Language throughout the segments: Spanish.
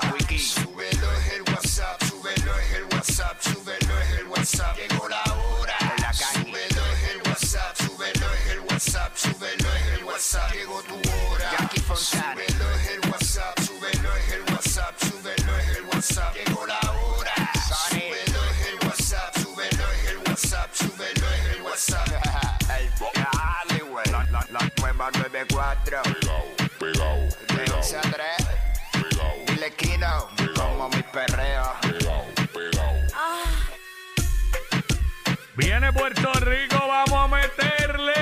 Súbelo es el WhatsApp, súbelo es el WhatsApp, súbelo es el WhatsApp. Llegó la hora. Súbelo es el WhatsApp, súbelo es el WhatsApp, súbelo es el WhatsApp. Llegó tu hora. Súbelo es el WhatsApp, súbelo es el WhatsApp, súbelo es el WhatsApp. Llegó la hora. Súbelo es el WhatsApp, súbelo es el WhatsApp, súbelo es el WhatsApp. Dale, güey. La, la, la nueva 94. Pegao, De 11 Puerto Rico, vamos a meterle.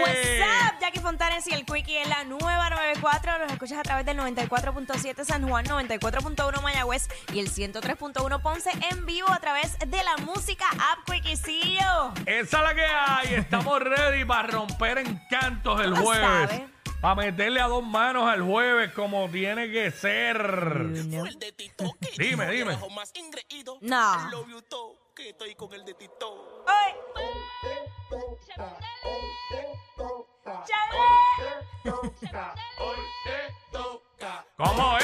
What's up, Jackie Fontanes y el Quickie en la nueva 94. Los escuchas a través del 94.7 San Juan, 94.1 Mayagüez y el 103.1 Ponce en vivo a través de la música App Quickiecillo. Esa es la que hay. Estamos ready para romper encantos el Tú lo jueves. sabes. Para meterle a dos manos al jueves como tiene que ser. Dime, dime. No. Que estoy con el de Tito. Ay. ¿Cómo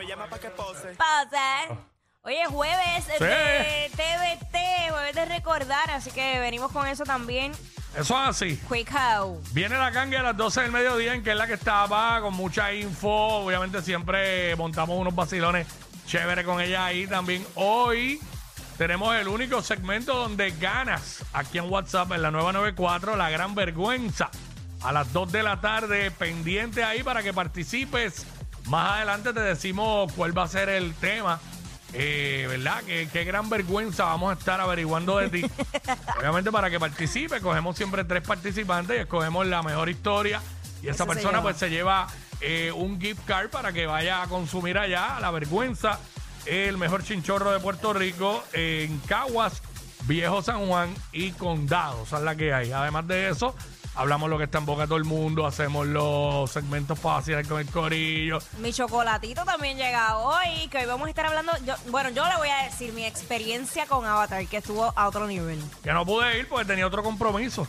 me llama pa' que pose. Pasa. Hoy es jueves Sí. de TBT, jueves de recordar, así que venimos con eso también. Eso es así. Quick How. Viene la cangue a las 12 del mediodía, en que es la que estaba, con mucha info. Obviamente siempre montamos unos vacilones chévere con ella ahí también. Hoy tenemos el único segmento donde ganas aquí en WhatsApp en la nueva 94, La Gran Vergüenza. A las 2 de la tarde, pendiente ahí para que participes. Más adelante te decimos cuál va a ser el tema. Eh, ¿Verdad? ¿Qué, qué gran vergüenza vamos a estar averiguando de ti. Obviamente para que participe, cogemos siempre tres participantes y escogemos la mejor historia. Y esa Eso se persona lleva. pues se lleva eh, un gift card para que vaya a consumir allá la vergüenza. El mejor chinchorro de Puerto Rico en Caguas, Viejo San Juan y Condado. Esa es la que hay. Además de eso, hablamos lo que está en boca de todo el mundo, hacemos los segmentos fáciles con el corillo. Mi chocolatito también llega hoy, que hoy vamos a estar hablando, yo, bueno, yo le voy a decir mi experiencia con Avatar, que estuvo a otro nivel. Que no pude ir porque tenía otro compromiso.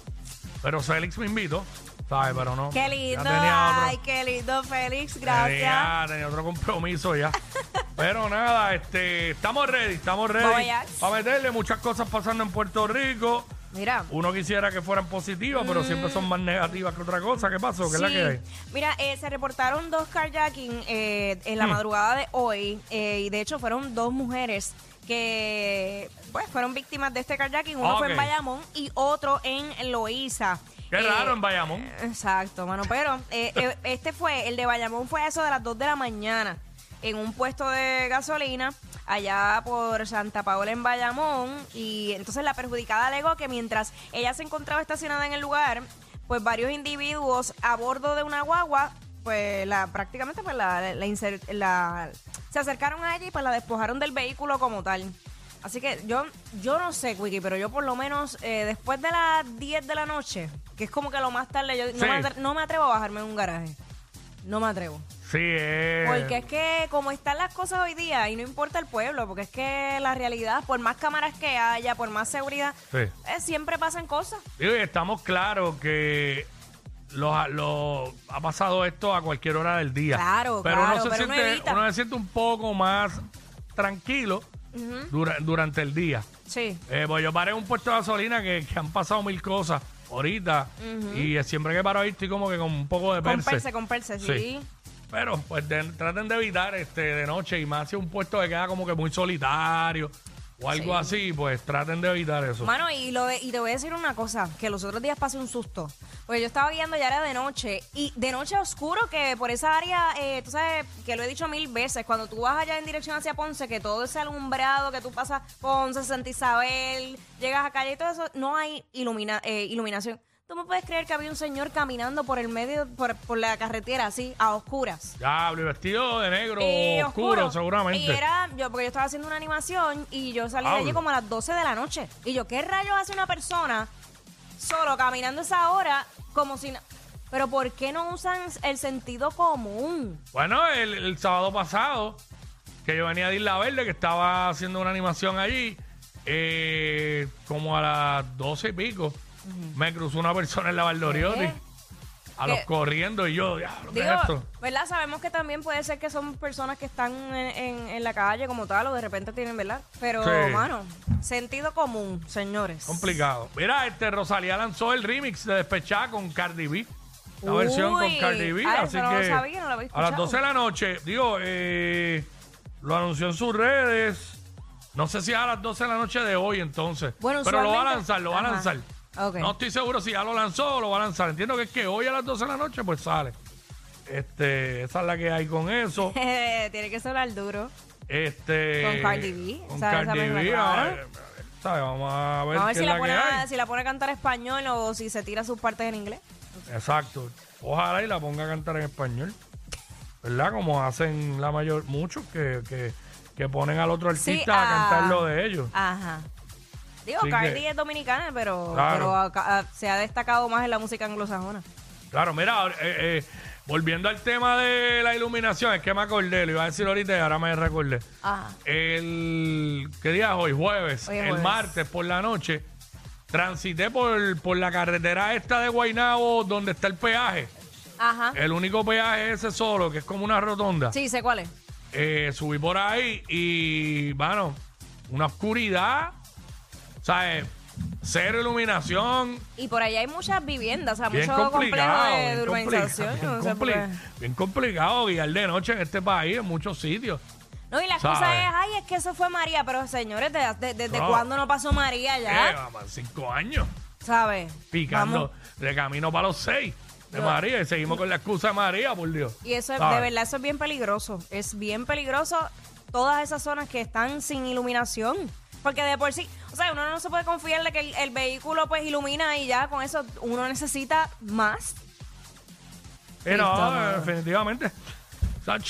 Pero Félix me invitó, ¿sabes? Pero no. Qué ya lindo, tenía otro. ay, qué lindo, Félix, gracias. Tenía, tenía otro compromiso ya. Pero nada, este, estamos ready, estamos ready. Vamos allá. Para meterle muchas cosas pasando en Puerto Rico. Mira. Uno quisiera que fueran positivas, pero siempre son más negativas que otra cosa. ¿Qué pasó? ¿Qué es la Sí. que hay? Mira, eh, se reportaron dos carjacking eh, en la Hmm. madrugada de hoy eh, y de hecho fueron dos mujeres que pues fueron víctimas de este carjacking. Uno fue en ok. Bayamón y otro en Loíza. Qué Eh, raro en Bayamón. Exacto, mano. Pero eh, eh, este fue, el de Bayamón fue a eso de las 2 de la mañana en un puesto de gasolina allá por Santa Paola en Bayamón. Y entonces la perjudicada alegó que mientras ella se encontraba estacionada en el lugar, pues varios individuos a bordo de una guagua, pues la prácticamente pues la, la se acercaron a ella y pues la despojaron del vehículo como tal. Así que yo, yo no sé, Wiki, pero yo por lo menos eh, después de las 10 de la noche, que es como que lo más tarde, yo Sí. no, me atre- no me atrevo a bajarme en un garaje. No me atrevo. Sí, eh. Porque es que como están las cosas hoy día, y no importa el pueblo, porque es que la realidad, por más cámaras que haya, por más seguridad, Sí. eh, siempre pasan cosas. Y estamos claros que lo, lo- ha pasado esto a cualquier hora del día. Claro, pero claro, uno se pero uno siente, uno se siente un poco más tranquilo dura- durante el día. Sí. Eh, pues yo paré en un puesto de gasolina que, que han pasado mil cosas ahorita y siempre que paro ahí estoy como que con un poco de Con perse. perse, con perse, sí. Sí. Pero pues de- traten de evitar este de noche y más si un puesto que queda como que muy solitario o algo así, pues traten de evitar eso. Mano, y, lo de- y te voy a decir una cosa, que los otros días pasé un susto. Porque yo estaba guiando ya era de noche, y de noche oscuro, que por esa área, eh, tú sabes, que lo he dicho mil veces, cuando tú vas allá en dirección hacia Ponce, que todo ese alumbrado, que tú pasas Ponce, Santa Isabel, llegas a calle y todo eso, no hay ilumina, eh, iluminación. ¿Tú me puedes creer que había un señor caminando por el medio, por, por la carretera, así, a oscuras? Diablo, y vestido de negro Eh, oscuro, seguramente. Y era, yo, porque yo estaba haciendo una animación y yo salí de allí Diablo. como a las 12 de la noche. Y yo, ¿qué rayos hace una persona solo caminando esa hora como si... na- Pero ¿por qué no usan el sentido común? Bueno, el, el sábado pasado, que yo venía de Isla Verde, que estaba haciendo una animación allí, eh, como a las doce y pico, me cruzó una persona en la Valdoriotti, a los corriendo, y yo, diablo, ¿qué Digo, es esto? ¿verdad? Sabemos que también puede ser que son personas que están en, en- en la calle como tal o de repente tienen, ¿verdad? Pero, Sí. mano, sentido común, señores. Complicado. Mira, este Rosalía lanzó el remix de Despechada con Cardi B. La versión con Cardi B. ah, así eso no lo que sabía, no lo había a las escuchado. 12 de la noche, digo, eh, lo anunció en sus redes. No sé si es a las 12 de la noche de hoy entonces. Bueno, pero lo va a usualmente- lanzar, lo va a Ajá. lanzar. No estoy seguro si ya lo lanzó o lo va a lanzar. Entiendo que es que hoy a las 12 de la noche pues sale. Este, esa es la que hay con eso. Tiene que sonar duro. Este, Con Cardi B, Con ¿sabes? Cardi B. Vamos a ver Vamos a ver si la, la pone a, si la pone a cantar español o si se tira sus partes en inglés. Exacto. Ojalá y la ponga a cantar en español. ¿Verdad? Como hacen la mayor, muchos que, que, que ponen al otro artista Sí, a ah. cantar lo de ellos. Ajá. Digo, Así Cardi que- es dominicana, pero, Claro. pero acá- ah, se ha destacado más en la música anglosajona. Claro, mira, ahora, eh, eh, volviendo al tema de la iluminación, es que me acordé, lo iba a decir ahorita y ahora me recordé. Ajá. El, ¿qué día es hoy? Jueves. Hoy es el jueves. martes por la noche, transité por, por la carretera esta de Guaynabo donde está el peaje. Ajá. El único peaje es ese solo, que es como una rotonda. Sí, sé cuál es. Eh, subí por ahí y, bueno, una oscuridad, ¿sabes? Cero iluminación, Y por allá hay muchas viviendas, o sea, bien mucho complejo complicado. de, bien urbanización. complicado, bien, complicado guiar de noche en este país, en muchos sitios. No, y la ¿Sabes? excusa es, ay, es que eso fue María, pero señores, ¿desde de, de- desde No. cuándo no pasó María Eh, ya? vamos, cinco años ¿Sabes? picando Vamos. de camino para los seis de Yo- María y seguimos con la excusa de María, por Dios. Y eso es, ¿Sabes? de verdad, eso es bien peligroso. Es bien peligroso todas esas zonas que están sin iluminación. Porque de por sí, o sea, uno no se puede confiar de que el, el vehículo pues ilumina y ya con eso uno necesita más. Eh, no, definitivamente. Sach,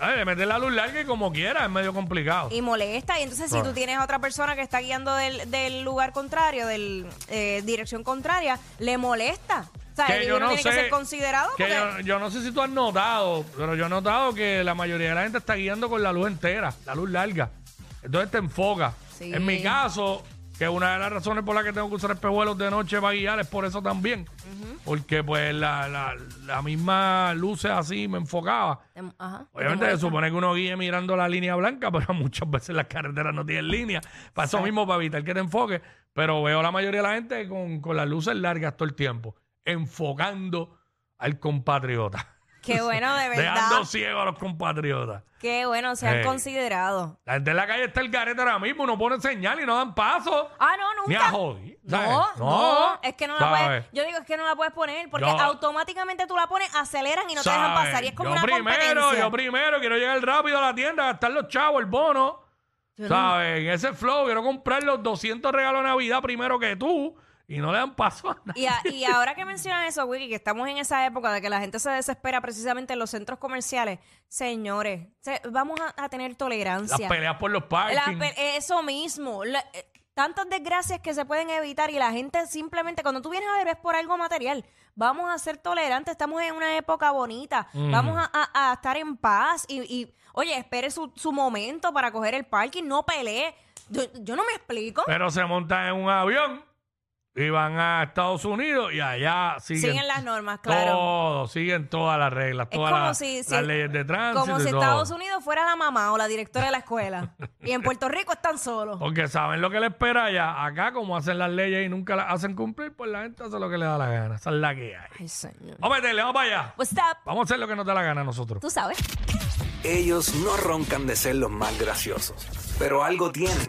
ay, de meter la luz larga y como quiera es medio complicado. Y molesta. Y entonces si tú tienes a otra persona que está guiando del, del lugar contrario, del eh, dirección contraria, le molesta. O sea, Que yo no tiene que sé- ser considerado Que porque... yo, yo no sé si tú has notado, pero yo he notado que la mayoría de la gente está guiando con la luz entera, la luz larga. Entonces te enfoca. Sí. En mi caso, que una de las razones por las que tengo que usar espejuelos de noche para guiar es por eso también. Porque pues la, la, la misma luces así me enfocaba. Em, Ajá, te Obviamente se supone que uno guíe mirando la línea blanca, pero muchas veces las carreteras no tienen línea. Para eso mismo, para evitar que te enfoque. Pero veo a la mayoría de la gente con, con las luces largas todo el tiempo, enfocando al compatriota. Qué bueno, de verdad. Dejando ciego a los compatriotas. Qué bueno, se han Eh. considerado. La gente en la calle está el garete ahora mismo, uno pone señal y no dan paso. Ah, no, nunca. Ni a joder. ¿sabes? No, no, es que no la ¿sabes? puedes. Yo digo es que no la puedes poner porque Yo- automáticamente tú la pones, aceleran y no te dejan ¿sabes? pasar. Y es como yo una primero, competencia. yo primero quiero llegar rápido a la tienda, gastar los chavos, el bono. Yo no- ¿Sabes? En ese flow, quiero comprar los 200 regalos de Navidad primero que tú y no le dan paso a nadie. Y, a- y ahora que mencionan eso, Wiki, que estamos en esa época de que la gente se desespera precisamente en los centros comerciales, señores, se- vamos a, a tener Las tolerancia. peleas por los La parking. pe- eso mismo. La- eh, tantas desgracias que se pueden evitar y la gente simplemente, cuando tú vienes a ver, es por algo material. Vamos a ser tolerantes, estamos en una época bonita, vamos a, a- a estar en paz y, y, oye, espere su, su momento para coger el parking, no pelee. Yo, yo no me explico. Pero se montan en un avión y van a Estados Unidos y allá siguen, Siguen las normas, claro. todo, siguen todas las reglas, Es todas como las, si, si- las leyes de tránsito. como y si todo. Estados Unidos fuera la mamá o la directora de la escuela. y en Puerto Rico están solos. Porque saben lo que le espera allá. Acá, como hacen las leyes y nunca las hacen cumplir, pues la gente hace lo que le da la gana. Esa es la que hay. Ay, señor. Vamos a meterle, vamos para allá. What's up? Vamos a hacer lo que nos da la gana a nosotros. Tú sabes. Ellos no roncan de ser los más graciosos, pero algo tienen.